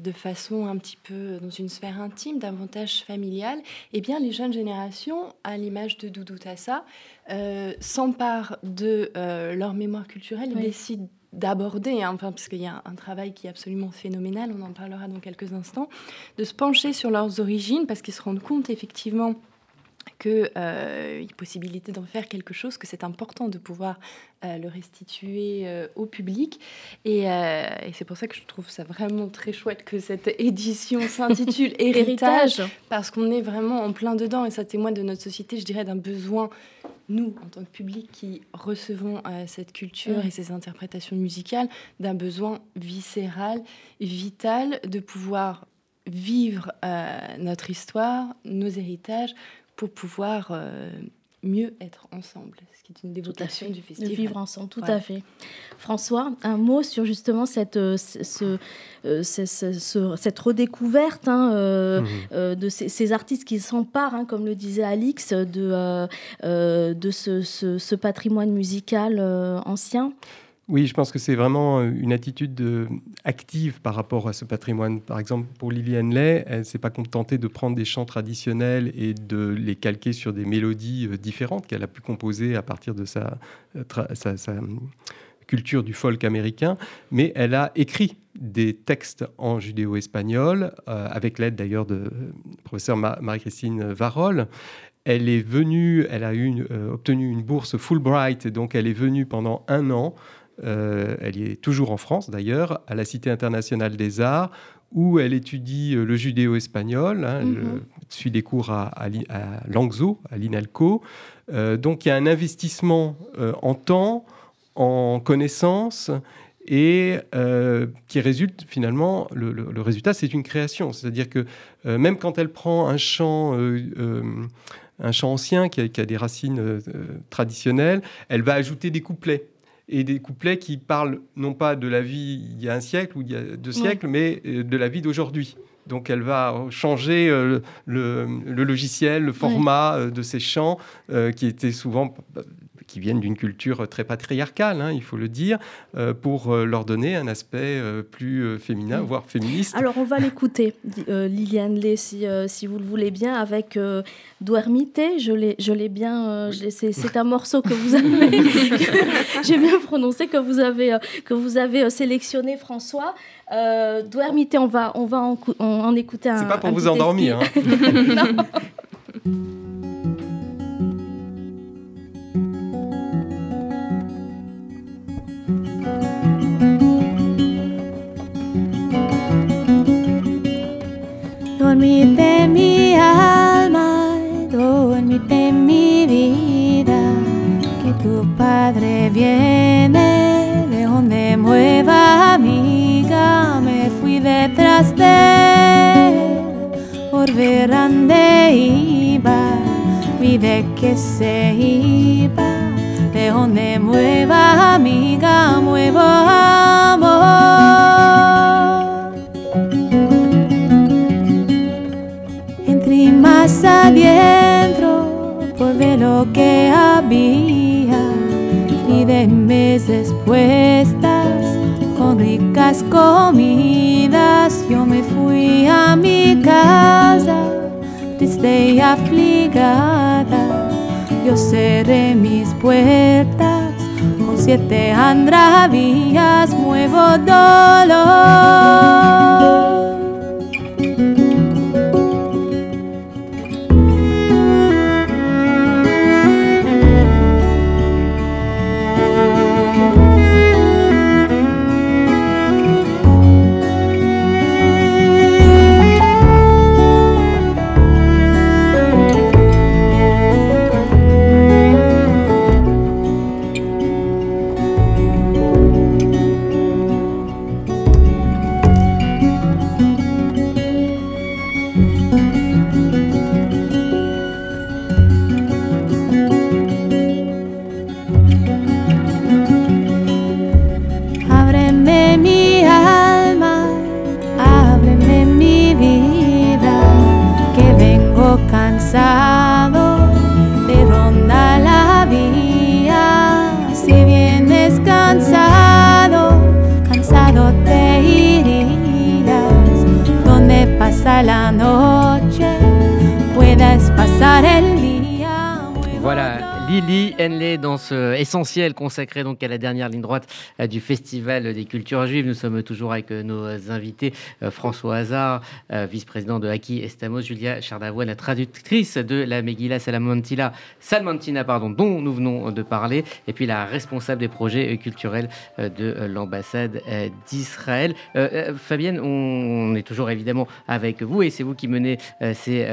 de façon un petit peu dans une sphère intime, davantage familiale, eh bien les jeunes générations à l'image de Doudou Tassa, euh, s'emparent de euh, leur mémoire culturelle et décident d'aborder, hein, enfin, parce qu'il y a un travail qui est absolument phénoménal, on en parlera dans quelques instants, de se pencher sur leurs origines, parce qu'ils se rendent compte effectivement qu'il euh, y a possibilité d'en faire quelque chose, que c'est important de pouvoir euh, le restituer euh, au public. Et, euh, et c'est pour ça que je trouve ça vraiment très chouette que cette édition s'intitule Héritage, parce qu'on est vraiment en plein dedans et ça témoigne de notre société, je dirais, d'un besoin, nous, en tant que public qui recevons cette culture et ces interprétations musicales, d'un besoin viscéral, vital, de pouvoir vivre notre histoire, nos héritages, pour pouvoir euh, mieux être ensemble, ce qui est une dévotation du festival. De vivre ensemble, tout à fait. François, un mot sur justement cette, euh, ce, euh, cette redécouverte hein, mhm. de ces, artistes qui s'emparent, hein, comme le disait Alix, de, de ce, ce, patrimoine musical ancien. Oui, je pense que c'est vraiment euh, une attitude euh, active par rapport à ce patrimoine. Par exemple, pour Liliane Lay, elle ne s'est pas contentée de prendre des chants traditionnels et de les calquer sur des mélodies euh, différentes qu'elle a pu composer à partir de sa, culture du folk américain, mais elle a écrit des textes en judéo-espagnol, avec l'aide d'ailleurs de professeur Marie-Christine Varol. Elle est venue, elle a eu obtenu une bourse Fulbright, donc elle est venue pendant un an euh, elle est toujours en France d'ailleurs, à la Cité internationale des arts, où elle étudie euh, le judéo-espagnol, hein, mhm. suit des cours à, à, Langso, à l'INALCO. Euh, donc il y a un investissement en temps, en connaissances, et qui résulte finalement, le, résultat, c'est une création. C'est-à-dire que même quand elle prend un chant, un chant ancien qui a des racines traditionnelles, elle va ajouter des couplets et des couplets qui parlent non pas de la vie il y a un siècle ou il y a deux siècles, mais euh, de la vie d'aujourd'hui. Donc elle va changer euh, le, logiciel, le format euh, de ces chants qui étaient souvent qui viennent d'une culture très patriarcale, hein, il faut le dire, euh, pour euh, leur donner un aspect euh, plus féminin, voire féministe. Alors on va l'écouter, Liliane Lé, si, si, vous le voulez bien, avec Duermite. Je l'ai bien, c'est un morceau que vous avez, j'ai bien prononcé, que vous avez, que vous avez sélectionné, François. Euh, Duermite, on va, on va en, en, écouter un. C'est pas pour vous endormir. Hein. Dormite mi alma, dormite mi vida, que tu Padre viene de donde mueva amiga, me fui detrás de por ver iba, vi de que se iba, de donde mueva amiga, muevo amor. Más adentro por ver lo que había. Y de meses puestas con ricas comidas yo me fui a mi casa triste y afligada. Yo cerré mis puertas con siete andravías muevo dolor essentiel consacré donc à la dernière ligne droite euh, du Festival des cultures juives. Nous sommes toujours avec euh, nos invités euh, François Hazard, vice-président de Haki Estamos, Julia Chardavoine, la traductrice de la Megillah Salamantina, Salmantina pardon, dont nous venons de parler, et puis la responsable des projets culturels de l'ambassade d'Israël. Fabienne, on, est toujours évidemment avec vous et c'est vous qui menez ces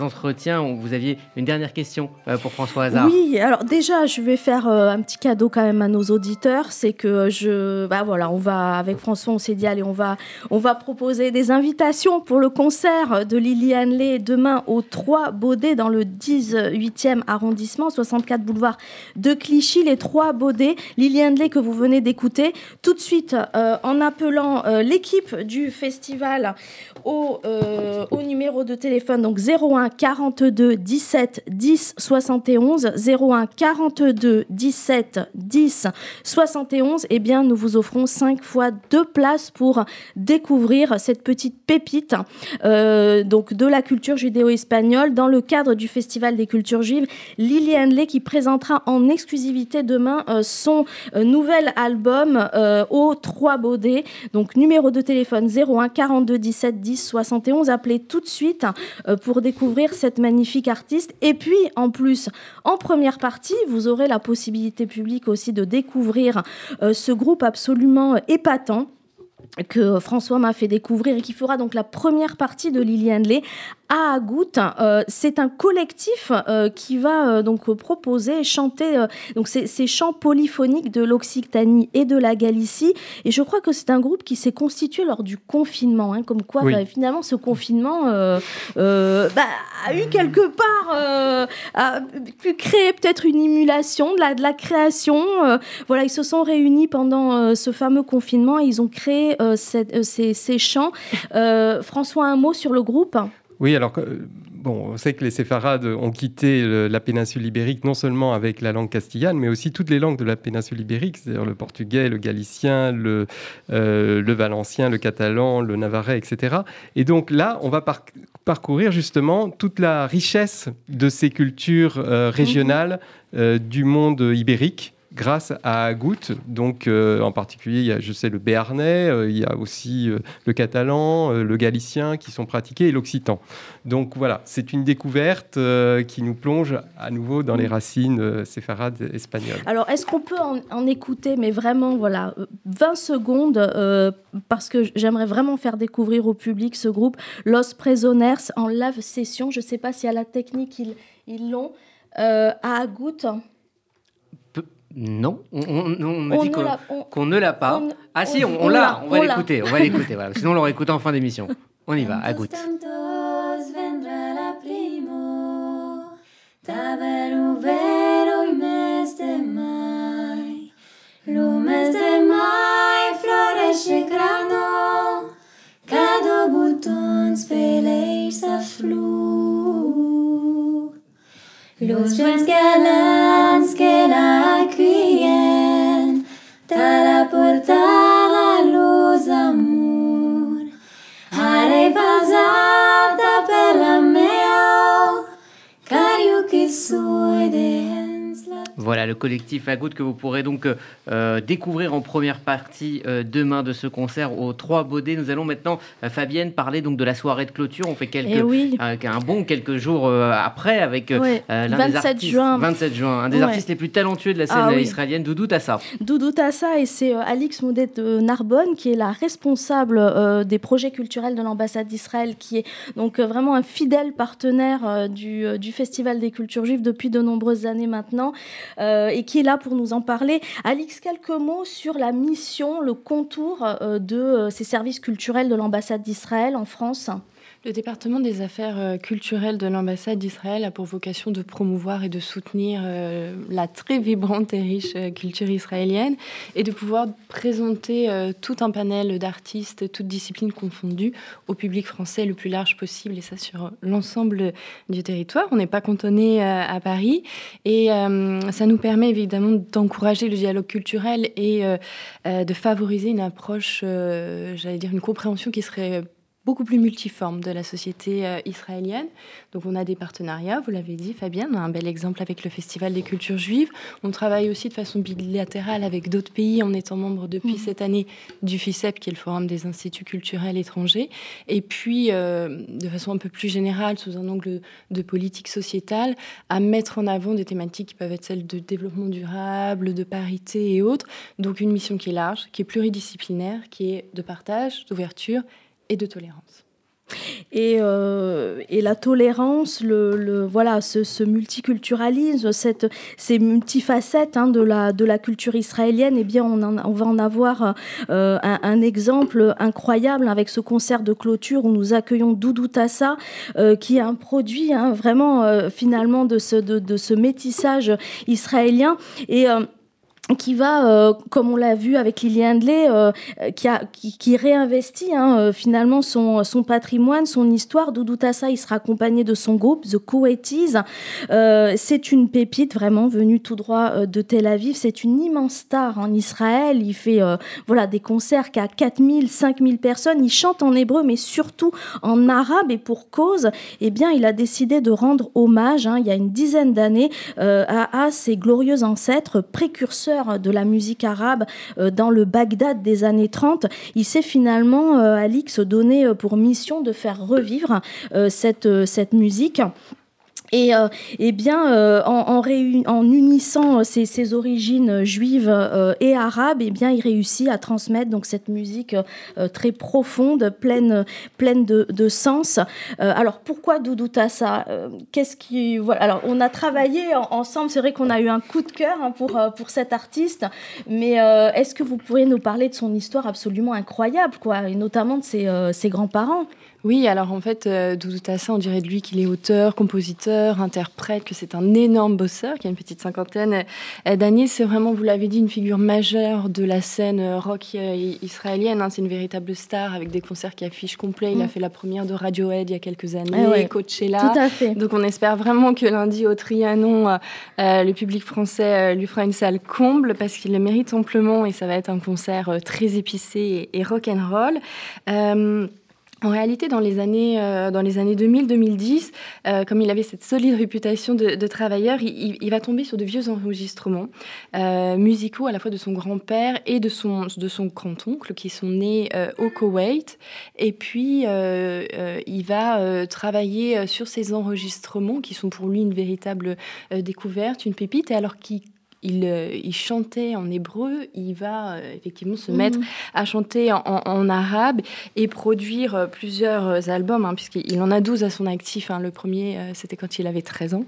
entretiens. Vous aviez une dernière question pour François Hazard. Oui, alors déjà, je vais faire euh, un petit cadeau quand même à nos auditeurs. C'est que je, bah voilà, on va avec François, on s'est dit allez, on va, on va proposer des invitations pour le concert de Lily Hanley demain au 3 Baudets dans le 18e arrondissement, 64 boulevard de Clichy. Les trois Baudets, Lily Hanley que vous venez d'écouter, tout de suite euh, en appelant euh, l'équipe du festival au, au numéro de téléphone donc 01 42 17 10 71 01 42 17 10 71 eh bien nous vous offrons 5 fois deux places pour découvrir cette petite pépite euh, donc de la culture judéo-espagnole dans le cadre du Festival des cultures juives. Lily Handley qui présentera en exclusivité demain euh, son euh, nouvel album au 3 Baudets. Donc numéro de téléphone 01 42 17 10 71 appelez tout de suite pour découvrir cette magnifique artiste. Et puis en plus en première partie vous aurez la possibilité publique aussi de découvrir euh, ce groupe absolument épatant que François m'a fait découvrir et qui fera donc la première partie de Lily Handley à Agout. Euh, c'est un collectif euh, qui va euh, donc proposer et chanter donc ces, ces chants polyphoniques de l'Occitanie et de la Galicie. Et je crois que c'est un groupe qui s'est constitué lors du confinement. hein, comme quoi, Oui. bah, finalement, ce confinement euh, euh, bah, a eu quelque part euh, a pu créer peut-être une émulation de la, de la création. voilà, ils se sont réunis pendant ce fameux confinement et ils ont créé cette- ces, ces chants. François, un mot sur le groupe? Oui, alors, euh, bon, on sait que les séfarades ont quitté le- la péninsule ibérique non seulement avec la langue castillane, mais aussi toutes les langues de la péninsule ibérique, c'est-à-dire le portugais, le galicien, le, euh, le valencien, le catalan, le navarrais, etc. Et donc là, on va par- parcourir justement toute la richesse de ces cultures euh, régionales euh, du monde ibérique grâce à Goutte. Donc, euh, en particulier, il y a, je sais, le béarnais, euh, il y a aussi euh, le catalan, le galicien qui sont pratiqués et l'occitan. Donc voilà, c'est une découverte qui nous plonge à nouveau dans les racines euh, séfarades espagnoles. Alors, est-ce qu'on peut en, en écouter, mais vraiment, voilà, euh, 20 secondes, parce que j'aimerais vraiment faire découvrir au public ce groupe Los Presoners en live session. Je ne sais pas si à la technique ils l'ont. À Agout, Non, on, on- on m'a dit qu'on ne l'a pas. on- ah si, on- on, on on l'a, on va l'écouter, on va l'écouter. Voilà. Sinon, on l'aurait écouté en fin d'émission. On y va, à goutte. Tantos vendrá la primo, tabelo vero y mes de mai. Lo mes de mai floresce grano, cada a flor. Los vents galants que la accueillent, ta la portara Voilà le collectif à goutte que vous pourrez donc euh, euh, découvrir en première partie euh, demain de ce concert aux Trois Baudets. Nous allons maintenant, euh, Fabienne, parler donc de la soirée de clôture. On fait quelques, Eh oui. un bon quelques jours après avec Ouais, l'un des 27 artistes, juin. 27 juin, un des Ouais. artistes les plus talentueux de la scène Ah oui. israélienne, Doudou Tassa. Doudou Tassa et c'est Alix Moudet de Narbonne qui est la responsable des projets culturels de l'ambassade d'Israël, qui est donc vraiment un fidèle partenaire du, du Festival des cultures juives depuis de nombreuses années maintenant euh, et qui est là pour nous en parler. Alix, quelques mots sur la mission, le contour euh, de euh, ces services culturels de l'ambassade d'Israël en France. Le département des affaires euh, culturelles de l'ambassade d'Israël a pour vocation de promouvoir et de soutenir euh, la très vibrante et riche euh, culture israélienne et de pouvoir présenter tout un panel d'artistes, toutes disciplines confondues, au public français le plus large possible et ça sur l'ensemble du territoire. On n'est pas cantonné à Paris et ça nous permet évidemment d'encourager le dialogue culturel et de favoriser une approche, j'allais dire une compréhension qui serait beaucoup plus multiforme de la société euh, israélienne. Donc on a des partenariats, vous l'avez dit Fabienne, on a un bel exemple avec le Festival des cultures juives. On travaille aussi de façon bilatérale avec d'autres pays en étant membre depuis cette année du FICEP, qui est le Forum des instituts culturels étrangers. Et puis, euh, de façon un peu plus générale, sous un angle de politique sociétale, à mettre en avant des thématiques qui peuvent être celles de développement durable, de parité et autres. Donc une mission qui est large, qui est pluridisciplinaire, qui est de partage, d'ouverture et de tolérance. Et, euh, la tolérance, le, voilà, ce, multiculturalisme, ces multifacettes hein, de, la, culture israélienne, eh bien, on, va en avoir euh, un, exemple incroyable avec ce concert de clôture où nous accueillons Doudou Tassa, euh, qui est un produit hein, vraiment finalement de ce, de, ce métissage israélien. Et qui va, euh, comme on l'a vu avec Lily Handley, euh, qui, réinvestit hein, euh, finalement son, patrimoine, son histoire. Doudou Tassa, il sera accompagné de son groupe, The Kuwaitis. c'est une pépite vraiment venue tout droit de Tel Aviv. C'est une immense star en Israël. Il fait voilà, des concerts qui a 4000, 5000 personnes. Il chante en hébreu, mais surtout en arabe. Et pour cause, eh bien, il a décidé de rendre hommage, hein, il y a une dizaine d'années, à ses glorieux ancêtres, précurseurs de la musique arabe euh, dans le Bagdad des années 30, il s'est finalement, euh, Alix, donné euh, pour mission de faire revivre cette, cette musique. Et euh, eh bien, euh, en, unissant ses, ses, origines juives euh, et arabes, eh bien, il réussit à transmettre donc cette musique très profonde, pleine, pleine de, sens. alors, pourquoi Doudou Tassa Qu'est-ce qui voilà Alors, on a travaillé en, ensemble. C'est vrai qu'on a eu un coup de cœur hein, pour pour cet artiste. Mais est-ce que vous pourriez nous parler de son histoire absolument incroyable, quoi, et notamment de ses, ses grands-parents? Oui, alors en fait, euh, Doudou Tassa, on dirait de lui qu'il est auteur, compositeur, interprète, que c'est un énorme bosseur, qui a une petite cinquantaine euh, d'années. C'est vraiment, vous l'avez dit, une figure majeure de la scène euh, rock israélienne. Hein. C'est une véritable star avec des concerts qui affichent complet. Il mm. a fait la première de Radiohead il y a quelques années, ah ouais. Coachella. Tout à fait. Donc on espère vraiment que lundi au Trianon, euh, le public français euh, lui fera une salle comble parce qu'il le mérite amplement et ça va être un concert euh, très épicé et, et rock'n'roll. Euh, en réalité, dans les années, euh, dans les années 2000-2010, euh, comme il avait cette solide réputation de, travailleur, il, va tomber sur de vieux enregistrements euh, musicaux à la fois de son grand-père et de son, grand-oncle qui sont nés euh, au Koweït. Et puis, euh, euh, il va travailler sur ces enregistrements qui sont pour lui une véritable découverte, une pépite, et alors qu'il il, euh, il, chantait en hébreu, il va euh, effectivement se mettre mmh. à chanter en, en, en, arabe et produire euh, plusieurs albums, hein, puisqu'il en a 12 à son actif. Hein. Le premier, c'était quand il avait 13 ans.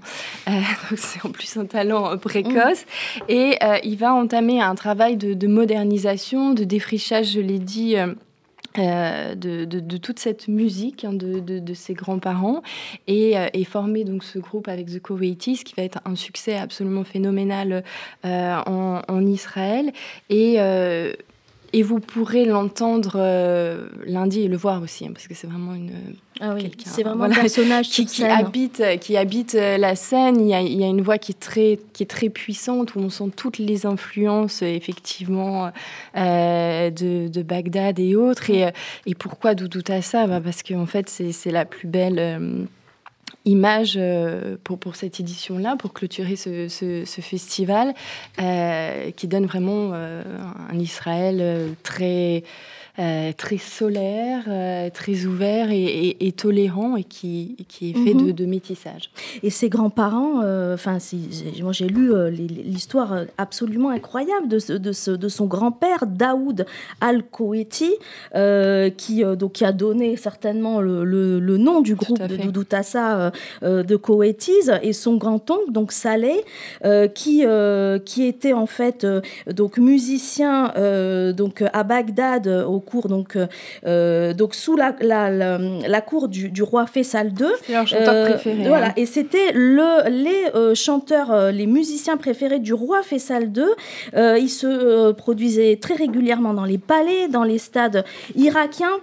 Euh, donc c'est en plus un talent précoce. Mmh. Et il va entamer un travail de, de, modernisation, de défrichage, je l'ai dit euh, de, de, toute cette musique hein, de, de, ses grands-parents et, euh, et, former donc ce groupe avec The Kuwaitis qui va être un succès absolument phénoménal euh, en, en, Israël. Et euh, et vous pourrez l'entendre euh, lundi et le voir aussi, hein, parce que c'est vraiment une. Ah oui, c'est vraiment voilà, un personnage qui, qui habite, qui habite euh, la scène. Il y, a, il y, a, une voix qui est très, qui est très puissante où on sent toutes les influences effectivement euh, de, de, Bagdad et autres. Et, et pourquoi Doudou Tassa? Bah Parce qu'en fait, c'est la plus belle. Euh, image euh, pour, pour cette édition-là, pour clôturer ce, ce, festival, euh, qui donne vraiment euh, un Israël très euh, très solaire, euh, très ouvert et, et, et, tolérant et qui, qui est fait mm -hmm. de, de, métissage. Et ses grands-parents, enfin, euh, moi j'ai lu l'histoire absolument incroyable de, ce, de, ce, de son grand-père Daoud Al-Koueti, euh, qui, donc, qui a donné certainement le, le, le nom du groupe de Doudou Tassa de Kouetis et son grand-oncle, donc Saleh, qui, qui était en fait donc musicien donc à Bagdad au cour donc euh, donc sous la, la, la, la cour du, du, roi Faisal II. C'est leur chanteur euh, préféré. Voilà, hein. et c'était le les euh, chanteurs, euh, les musiciens préférés du roi Faisal II. Euh, ils se produisaient très régulièrement dans les palais, dans les stades irakiens.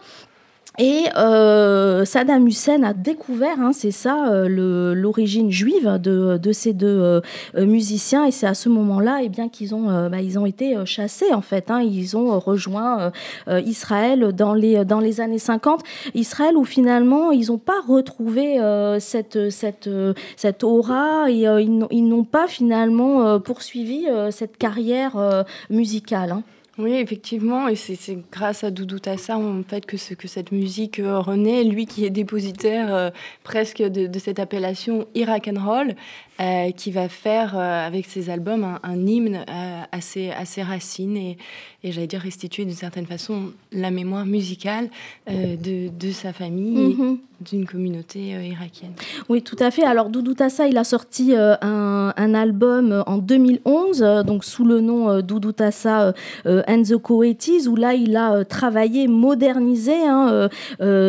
Et euh, Saddam Hussein a découvert, hein, c'est ça, euh, l'origine juive de, ces deux euh, euh, musiciens. Et c'est à ce moment-là eh qu'ils ont, bah, ont été chassés, en fait. hein. Ils ont rejoint Israël dans les, dans les années 50. Israël où finalement, ils n'ont pas retrouvé cette, cette, cette aura et ils n'ont- pas finalement poursuivi cette carrière musicale. hein. Oui, effectivement, et c'est grâce à Doudou Tassa en fait que, ce- que cette musique euh, renaît, lui qui est dépositaire euh, presque de, cette appellation Iraq and Roll, euh, qui va faire euh, avec ses albums un, un hymne euh, à, ses, à ses racines et, et j'allais dire restituer d'une certaine façon la mémoire musicale euh, de, de sa famille Mhm. d'une communauté irakienne. Oui, tout à fait. Alors, Doudou Tassa, il a sorti un, un album en 2011, euh, donc sous le nom Doudou Tassa and the Coetis, où là, il a travaillé, modernisé hein,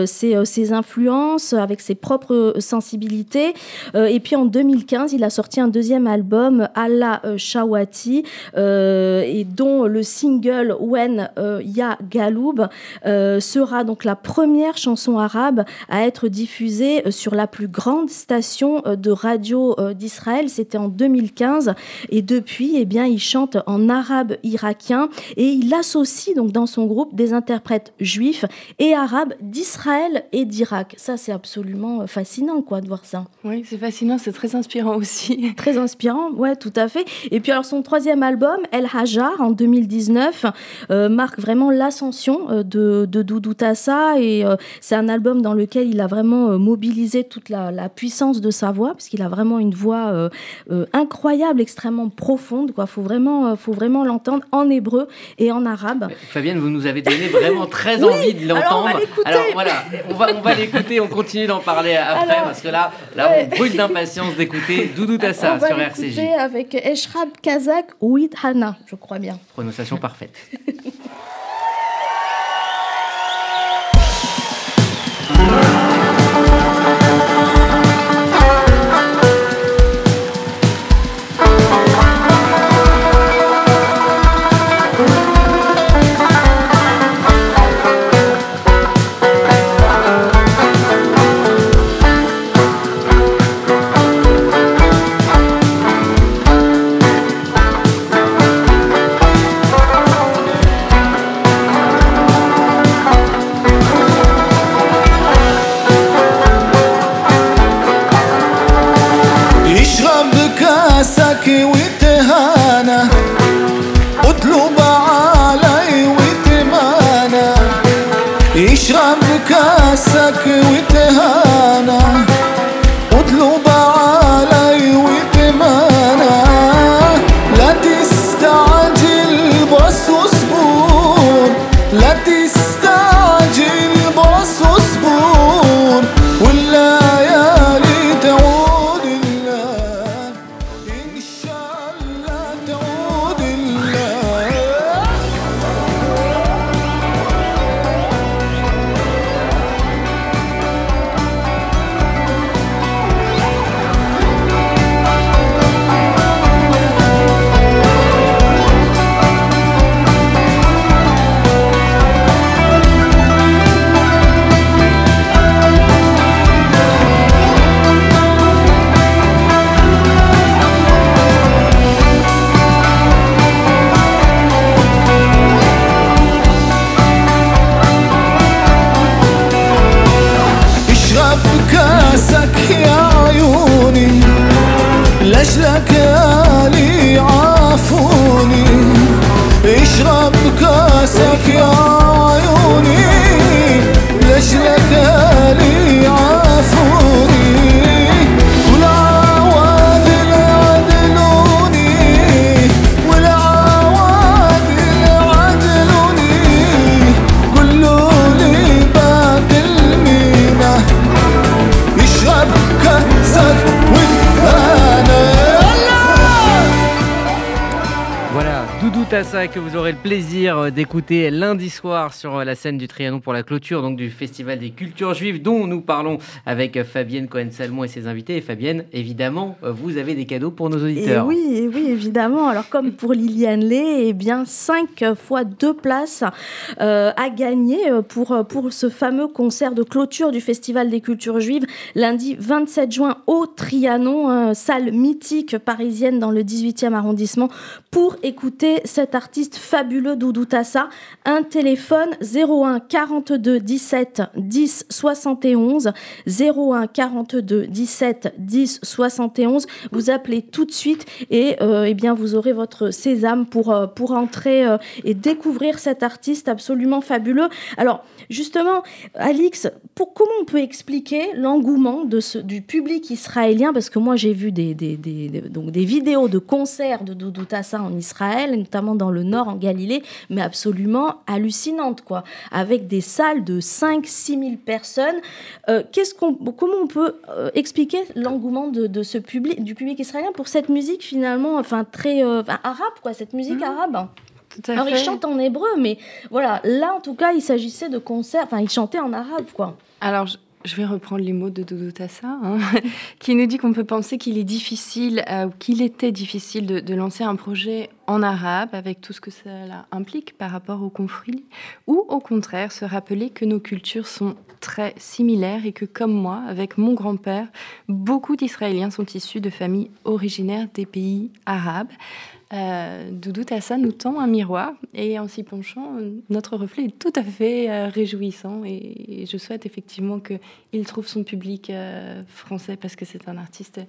ses, ses influences avec ses propres sensibilités. Et puis, en 2015, il a sorti un deuxième album, Allah euh, Shawati, euh, et dont le single When euh, Ya Galoub sera donc la première chanson arabe à être diffusée sur la plus grande station de radio d'Israël. C'était en 2015 et depuis, eh bien, il chante en arabe irakien et il associe donc dans son groupe des interprètes juifs et arabes d'Israël et d'Irak. Ça, c'est absolument fascinant, quoi, de voir ça. Oui, c'est fascinant, c'est très inspirant aussi. Très inspirant, ouais, tout à fait. Et puis alors son troisième album, El Hajar, en 2019, euh, marque vraiment l'ascension euh, de, de Doudou Tassa et euh, c'est un album dans lequel il a vraiment mobilisé toute la, la puissance de sa voix parce qu'il a vraiment une voix euh, euh, incroyable, extrêmement profonde. Quoi, faut vraiment, faut vraiment l'entendre en hébreu et en arabe. Fabienne, vous nous avez donné vraiment très Oui, envie de alors on l'entendre. va. Alors voilà, on va, on va l'écouter, on continue d'en parler après Alors, parce que là, là ouais. on brûle d'impatience d'écouter Doudou Tassa On va sur RCJ. avec Eshrab Kazak Ouid Hana, je crois bien. Prononciation parfaite. d'écouter lundi soir sur la scène du Trianon pour la clôture donc du Festival des cultures juives dont nous parlons avec Fabienne Cohen-Salmon et ses invités. Et Fabienne, évidemment, vous avez des cadeaux pour nos Et auditeurs. oui, et oui, évidemment. Alors comme pour Liliane Lay, eh bien 5 fois 2 places euh, à gagner euh, pour, euh, pour ce fameux concert de clôture du Festival des cultures juives lundi 27 juin au Trianon, euh, salle mythique parisienne dans le 18e arrondissement pour écouter cet artiste fabuleux Doudou Tassa. Un téléphone 01 42 17 10 71 01 42 17 10 71. Vous appelez tout de suite et euh, eh bien vous aurez votre sésame pour, euh, pour entrer euh, et découvrir cet artiste absolument fabuleux. Alors justement, Alix, pour, comment on peut expliquer l'engouement du public israélien? Parce que moi j'ai vu des- des- donc des vidéos de concerts de Doudou Tassa en Israël, notamment dans le nord, en Galilée, mais absolument hallucinantes, quoi, avec des salles de 5-6 000 personnes. Euh, qu'est-ce qu'on, comment on peut euh, expliquer l'engouement de, de ce public, du public israélien pour cette musique finalement, enfin très euh, arabe, quoi, cette musique arabe? Tout à alors, fait. il chante en hébreu, mais voilà, là, en tout cas, il s'agissait de concerts, enfin, il chantait en arabe, quoi. Alors, je, vais reprendre les mots de Dodo Tassa, hein, qui nous dit qu'on peut penser qu'il est difficile, euh, qu'il était difficile de, de lancer un projet en arabe, avec tout ce que cela implique par rapport au conflit, ou au contraire, se rappeler que nos cultures sont très similaires et que, comme moi, avec mon grand-père, beaucoup d'Israéliens sont issus de familles originaires des pays arabes. Euh, Doudou Tassa nous tend un miroir et en s'y penchant, notre reflet est tout à fait euh, réjouissant et, et je souhaite effectivement qu'il trouve son public euh, français parce que c'est un artiste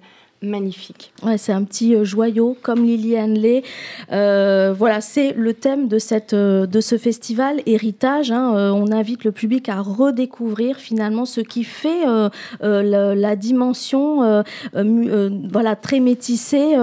magnifique. Ouais, c'est un petit euh, joyau comme Liliane Lay. Euh, voilà, c'est le thème de, cette, euh, de ce festival Héritage. hein. On invite le public à redécouvrir finalement ce qui fait euh, la, la dimension euh, euh, euh, voilà, très métissée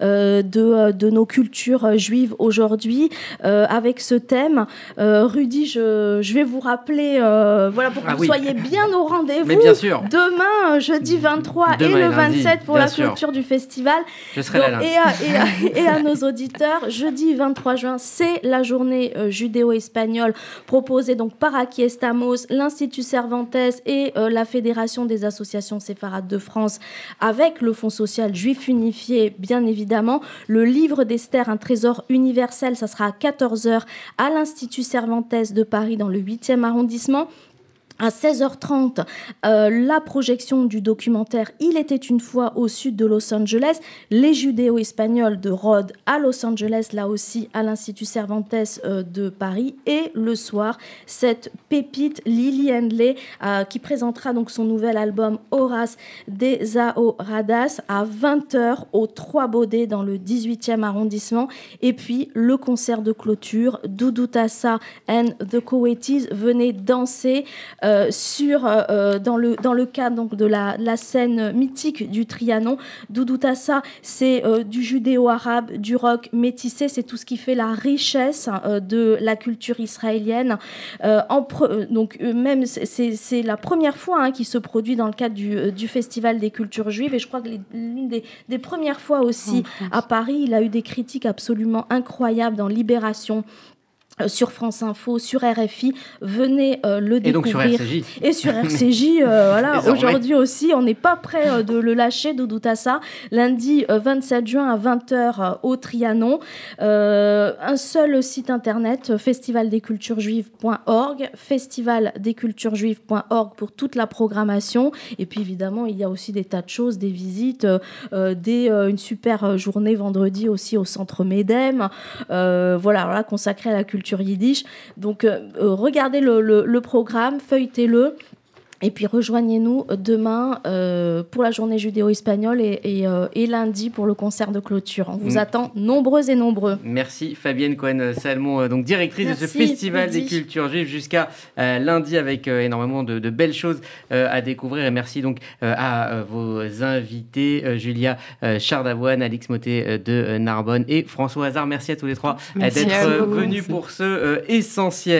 de, de nos cultures juives aujourd'hui euh, avec ce thème. Euh, Rudy, je, je vais vous rappeler, euh, voilà, pour que Ah vous oui. soyez bien au rendez-vous. Mais bien sûr. Demain, jeudi 23 Demain et le lundi, 27 pour bien la sûr. Clôture du festival. Je serai là Donc, lundi. et, à, et, à, et à nos auditeurs, jeudi 23 juin, c'est la journée euh, judéo-espagnole proposée donc par Aki Estamos, l'Institut Cervantes et euh, la Fédération des associations séfarades de France avec le Fonds social juif unifié, bien évidemment. Le livre d'Esther, un trésor universel, ça sera à 14h à l'Institut Cervantes de Paris dans le 8e arrondissement. À 16h30, euh, la projection du documentaire Il était une fois au sud de Los Angeles, les judéo-espagnols de Rhodes à Los Angeles, là aussi à l'Institut Cervantes euh, de Paris. Et le soir, cette pépite Lily Handley euh, qui présentera donc son nouvel album Horace des Ahoradas à 20h au 3 Baudets dans le 18e arrondissement. Et puis le concert de clôture, Doudou Tassa and the Coetis, venez danser sur, euh, dans, le, dans le cadre donc, de la, la scène mythique du Trianon. Doudou Tassa, c'est euh, du judéo-arabe, du rock métissé, c'est tout ce qui fait la richesse euh, de la culture israélienne. Euh, en euh, donc euh, même c'est- la première fois hein, qui se produit dans le cadre du, euh, du Festival des cultures juives et je crois que l'une des, des premières fois aussi à Paris, il a eu des critiques absolument incroyables dans Libération. Euh, sur France Info, sur RFI, venez euh, le Et donc sur découvrir. RCJ. Et sur RCJ, euh, voilà, aujourd'hui aussi, on n'est pas prêt euh, de le lâcher, Doudou Tassa. Lundi euh, 27 juin à 20h euh, au Trianon. Un seul site internet, festivaldesculturesjuives.org, festivaldesculturesjuives.org pour toute la programmation. Et puis évidemment, il y a aussi des tas de choses, des visites, des, une super journée vendredi aussi au centre Medem. Voilà, voilà, consacrée à la culture yiddish. Donc euh, euh, regardez le, le- le programme, feuilletez-le. Et puis rejoignez-nous demain euh, pour la journée judéo-espagnole et, et, euh, et lundi pour le concert de clôture. On vous Mm. attend nombreux et nombreux. Merci Fabienne Cohen-Salmon, euh, donc directrice de ce festival des cultures juives jusqu'à euh, lundi avec euh, énormément de, de belles choses euh, à découvrir. Et merci donc euh, à vos invités, euh, Julia euh, Chardavoine, Alix Motet euh, de Narbonne et François Hazard. Merci à tous les trois d'être venus pour ce euh, essentiel.